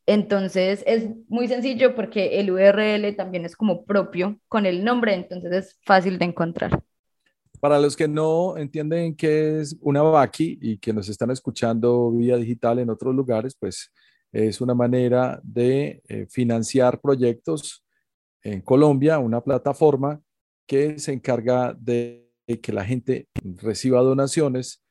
Entonces es muy sencillo porque el URL también es como propio con el nombre, entonces es fácil de encontrar. Para los que no entienden qué es una Baki y que nos están escuchando vía digital en otros lugares, pues es una manera de eh, financiar proyectos en Colombia, una plataforma que se encarga de que la gente reciba donaciones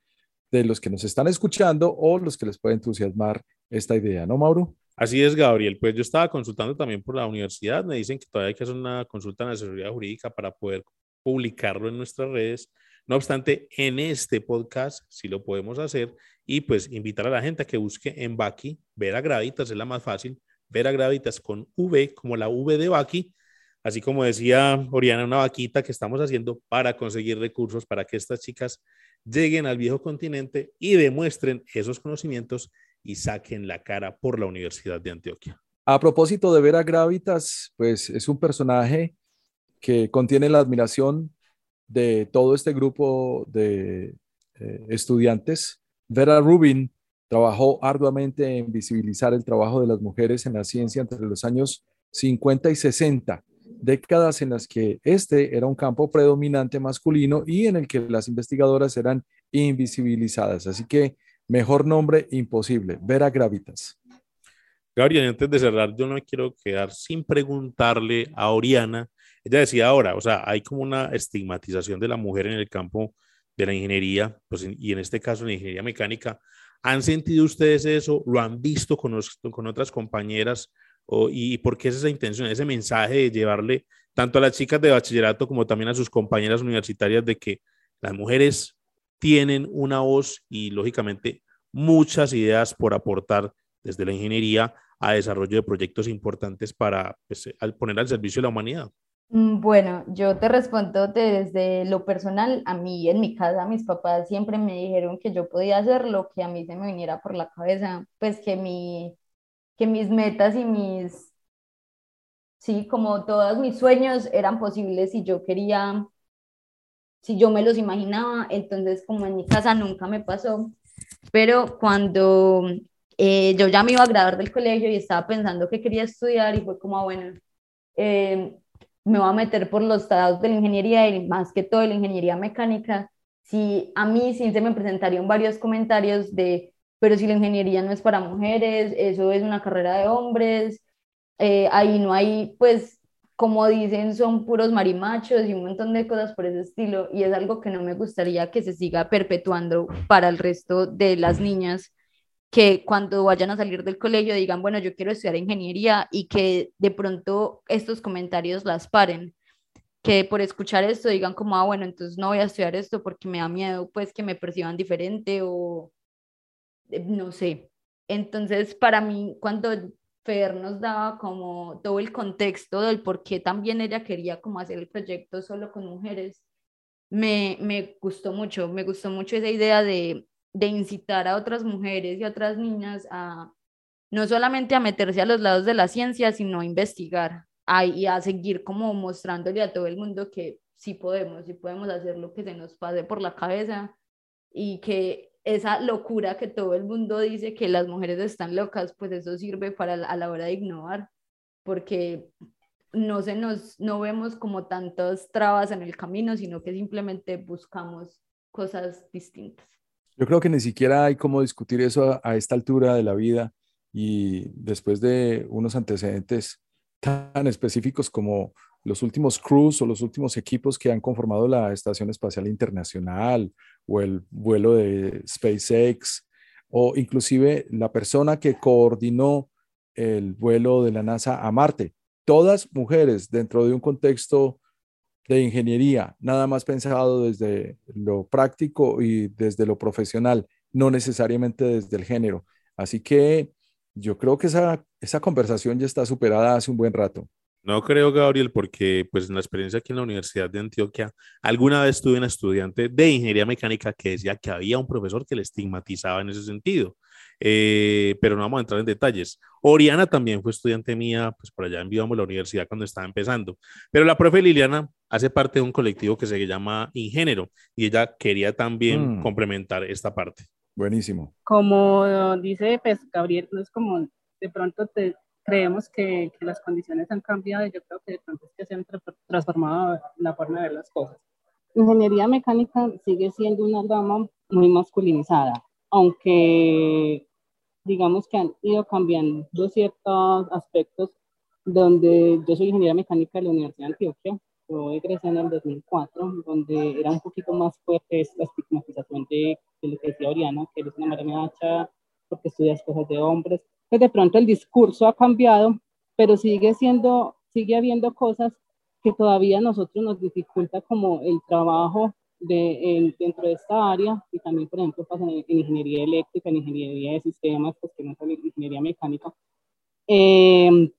de los que nos están escuchando o los que les puede entusiasmar esta idea, ¿no, Mauro? Así es, Gabriel. Pues yo estaba consultando también por la universidad. Me dicen que todavía hay que hacer una consulta en la asesoría jurídica para poder publicarlo en nuestras redes. No obstante, en este podcast sí lo podemos hacer y pues invitar a la gente a que busque en Baki, Vera Gravitas es la más fácil, Vera Gravitas con V como la V de Baki, así como decía Oriana, una vaquita que estamos haciendo para conseguir recursos para que estas chicas lleguen al viejo continente y demuestren esos conocimientos y saquen la cara por la Universidad de Antioquia. A propósito de Vera Gravitas, pues es un personaje que contiene la admiración de todo este grupo de eh, estudiantes. Vera Rubin trabajó arduamente en visibilizar el trabajo de las mujeres en la ciencia entre los años 50 y 60, décadas en las que este era un campo predominante masculino y en el que las investigadoras eran invisibilizadas. Así que Mejor nombre imposible, Vera Gravitas. Gabriel, antes de cerrar, yo no me quiero quedar sin preguntarle a Oriana. Ella decía ahora, o sea, hay como una estigmatización de la mujer en el campo de la ingeniería, pues, y en este caso en la ingeniería mecánica. ¿Han sentido ustedes eso? ¿Lo han visto con, con otras compañeras? O, y, por qué es esa intención, ese mensaje de llevarle tanto a las chicas de bachillerato como también a sus compañeras universitarias de que las mujeres tienen una voz y lógicamente muchas ideas por aportar desde la ingeniería a desarrollo de proyectos importantes para pues, poner al servicio de la humanidad. Mm, bueno, yo te respondo desde lo personal. A mí, en mi casa, mis papás siempre me dijeron que yo podía hacer lo que a mí se me viniera por la cabeza, pues que, mi, que mis metas y mis, sí, como todos mis sueños eran posibles si yo quería, si yo me los imaginaba. Entonces, como en mi casa nunca me pasó, pero cuando eh, yo ya me iba a graduar del colegio y estaba pensando que quería estudiar y fue como, ah, bueno, eh, me voy a meter por los estados de la ingeniería y más que todo la ingeniería mecánica, si a mí sí se me presentarían varios comentarios de, pero si la ingeniería no es para mujeres, eso es una carrera de hombres, eh, ahí no hay, pues, como dicen, son puros marimachos y un montón de cosas por ese estilo, y es algo que no me gustaría que se siga perpetuando para el resto de las niñas que cuando vayan a salir del colegio digan, bueno, yo quiero estudiar ingeniería y que de pronto estos comentarios las paren, que por escuchar esto digan como, ah, bueno, entonces no voy a estudiar esto porque me da miedo pues que me perciban diferente o eh, no sé. Entonces, para mí, cuando Fer nos daba como todo el contexto del por qué también ella quería como hacer el proyecto solo con mujeres, me, me gustó mucho, me gustó mucho esa idea de de incitar a otras mujeres y a otras niñas a no solamente a meterse a los lados de la ciencia, sino a investigar y a seguir como mostrándole a todo el mundo que sí podemos, sí podemos hacer lo que se nos pase por la cabeza y que esa locura que todo el mundo dice que las mujeres están locas, pues eso sirve para a la hora de innovar, porque no se nos no vemos como tantas trabas en el camino, sino que simplemente buscamos cosas distintas. Yo creo que ni siquiera hay cómo discutir eso a, esta altura de la vida y después de unos antecedentes tan específicos como los últimos crews o los últimos equipos que han conformado la Estación Espacial Internacional o el vuelo de SpaceX o inclusive la persona que coordinó el vuelo de la NASA a Marte. Todas mujeres dentro de un contexto de ingeniería, nada más pensado desde lo práctico y desde lo profesional, no necesariamente desde el género. Así que yo creo que esa, esa conversación ya está superada hace un buen rato. No creo, Gabriel, porque pues en la experiencia aquí en la Universidad de Antioquia, alguna vez tuve una estudiante de ingeniería mecánica que decía que había un profesor que le estigmatizaba en ese sentido. Eh, pero no vamos a entrar en detalles. Oriana también fue estudiante mía, pues por allá en la universidad cuando estaba empezando. Pero la profe Liliana hace parte de un colectivo que se llama Ingénero y ella quería también mm. complementar esta parte. Buenísimo. Como dice pues, Gabriel, no es como de pronto te, creemos que, que, las condiciones han cambiado y yo creo que de pronto es que se han transformado la forma de ver las cosas. Ingeniería mecánica sigue siendo una rama muy masculinizada, aunque digamos que han ido cambiando ciertos aspectos donde yo soy ingeniera mecánica de la Universidad de Antioquia, yo egresé en el 2004, donde era un poquito más fuerte la estigmatización de, de lo que decía Oriana, que eres una maramiacha porque estudias cosas de hombres, que de pronto el discurso ha cambiado, pero sigue siendo, sigue habiendo cosas que todavía a nosotros nos dificulta como el trabajo de, dentro de esta área y también, por ejemplo, pasa en, ingeniería eléctrica, en ingeniería de sistemas, pues que no es ingeniería mecánica, eh,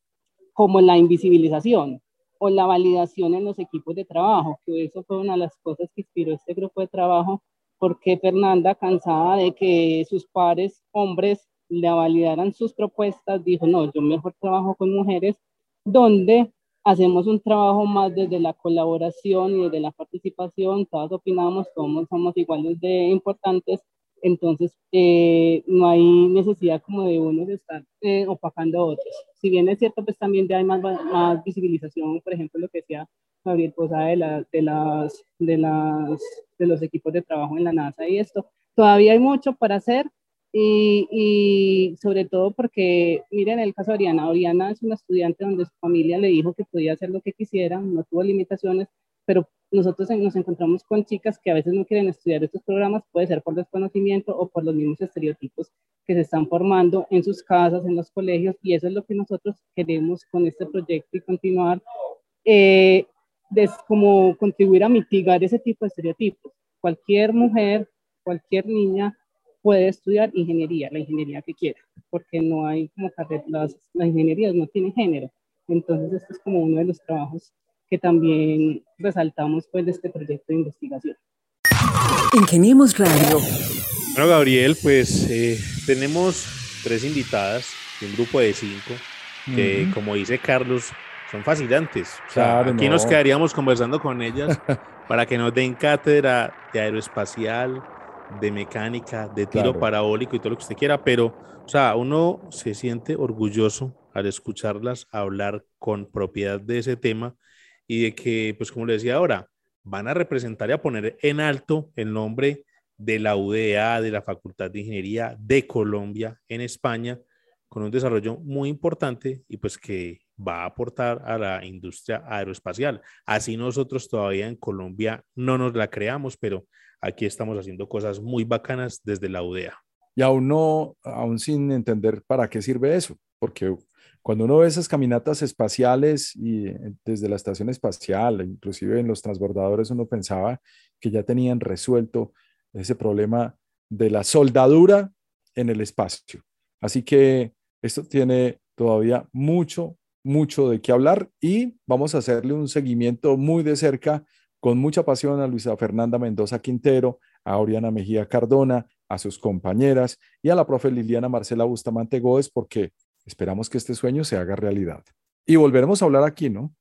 como la invisibilización o la validación en los equipos de trabajo, que eso fue una de las cosas que inspiró este grupo de trabajo, porque Fernanda, cansada de que sus pares hombres le validaran sus propuestas, dijo, no, yo mejor trabajo con mujeres, donde hacemos un trabajo más desde la colaboración y desde la participación, todas opinamos, todos somos iguales de importantes, entonces eh, no hay necesidad como de uno de estar eh, opacando a otros. Si bien es cierto, pues también ya hay más, más visibilización, por ejemplo, lo que decía Gabriel Posada de, la, de, las, de, las, de los equipos de trabajo en la NASA y esto, todavía hay mucho para hacer, y, y, sobre todo porque, miren el caso de Oriana, Oriana es una estudiante donde su familia le dijo que podía hacer lo que quisiera, no tuvo limitaciones, pero nosotros nos encontramos con chicas que a veces no quieren estudiar estos programas, puede ser por desconocimiento o por los mismos estereotipos que se están formando en sus casas, en los colegios, y eso es lo que nosotros queremos con este proyecto y continuar, eh, como contribuir a mitigar ese tipo de estereotipos. Cualquier mujer, cualquier niña puede estudiar ingeniería, la ingeniería que quiera, porque no hay como carreras, las, ingenierías no tienen género. Entonces, esto es como uno de los trabajos que también resaltamos pues de este proyecto de investigación. Ingeniemos Radio. Bueno, Gabriel, pues eh, tenemos tres invitadas de un grupo de cinco que, como dice Carlos, son fascinantes. O sea, aquí nos quedaríamos conversando con ellas para que nos den cátedra de aeroespacial, de mecánica, de tiro parabólico y todo lo que usted quiera, pero, o sea, uno se siente orgulloso al escucharlas hablar con propiedad de ese tema y de que, pues como le decía ahora, van a representar y a poner en alto el nombre de la UDA, de la Facultad de Ingeniería de Colombia en España, con un desarrollo muy importante y pues que va a aportar a la industria aeroespacial. Así nosotros todavía en Colombia no nos la creamos, pero aquí estamos haciendo cosas muy bacanas desde la UDA. Y aún no, aún sin entender para qué sirve eso, porque cuando uno ve esas caminatas espaciales y eh, desde la estación espacial, inclusive en los transbordadores, uno pensaba que ya tenían resuelto ese problema de la soldadura en el espacio. Así que esto tiene todavía mucho, mucho de qué hablar y vamos a hacerle un seguimiento muy de cerca con mucha pasión a Luisa Fernanda Mendoza Quintero, a Oriana Mejía Cardona, a sus compañeras y a la profe Liliana Marcela Bustamante Góez, porque esperamos que este sueño se haga realidad. Y volveremos a hablar aquí, ¿no?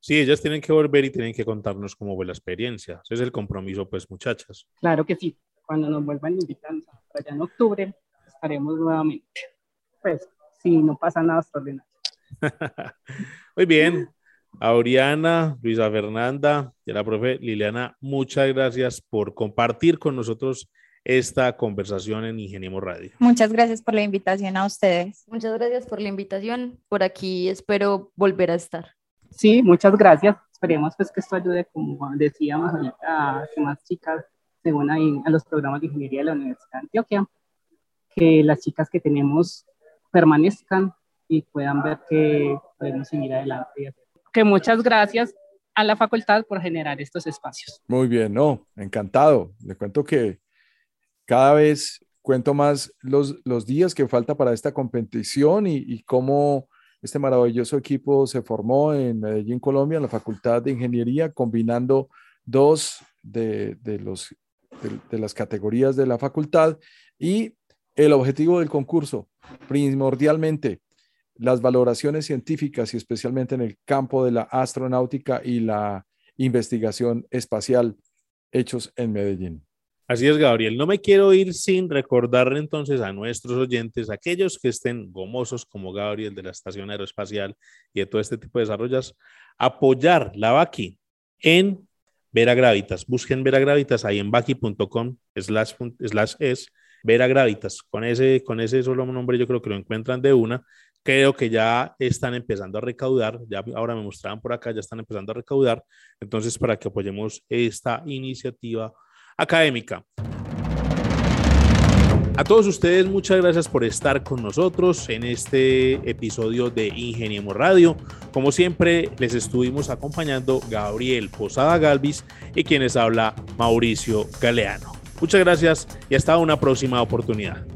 Sí, ellas tienen que volver y tienen que contarnos cómo fue la experiencia. Ese es el compromiso, pues, muchachas. Claro que sí. Cuando nos vuelvan a invitar allá en octubre, estaremos nuevamente. Pues, si no pasa nada extraordinario. Muy bien. A Oriana, Luisa Fernanda y a la profe Liliana, muchas gracias por compartir con nosotros esta conversación en Ingeniemos Radio. Muchas gracias por la invitación a ustedes. Muchas gracias por la invitación. Por aquí espero volver a estar. Sí, muchas gracias. Esperemos pues que esto ayude, como decíamos ahorita, a que más chicas se unan a los programas de ingeniería de la Universidad de Antioquia, que las chicas que tenemos permanezcan y puedan ver que podemos seguir adelante. Muchas gracias a la facultad por generar estos espacios. Muy bien, no, encantado. Le cuento que cada vez cuento más los, días que falta para esta competición y, cómo este maravilloso equipo se formó en Medellín, Colombia, en la Facultad de Ingeniería, combinando dos de las categorías de la facultad y el objetivo del concurso, primordialmente, las valoraciones científicas y especialmente en el campo de la astronáutica y la investigación espacial hechos en Medellín. Así es, Gabriel. No me quiero ir sin recordarle entonces a nuestros oyentes, aquellos que estén gomosos como Gabriel de la Estación Aeroespacial y de todo este tipo de desarrollos, apoyar la VACI en Vera Gravitas. Busquen Vera Gravitas ahí en vaki.com slash, es Vera Gravitas. Con ese, con ese solo nombre yo creo que lo encuentran de una creo que ya están empezando a recaudar, ya ahora me mostraban por acá, ya están empezando a recaudar, entonces para que apoyemos esta iniciativa académica. A todos ustedes, muchas gracias por estar con nosotros en este episodio de Ingeniemos Radio. Como siempre, les estuvimos acompañando Gabriel Posada Galvis y quienes habla Mauricio Galeano. Muchas gracias y hasta una próxima oportunidad.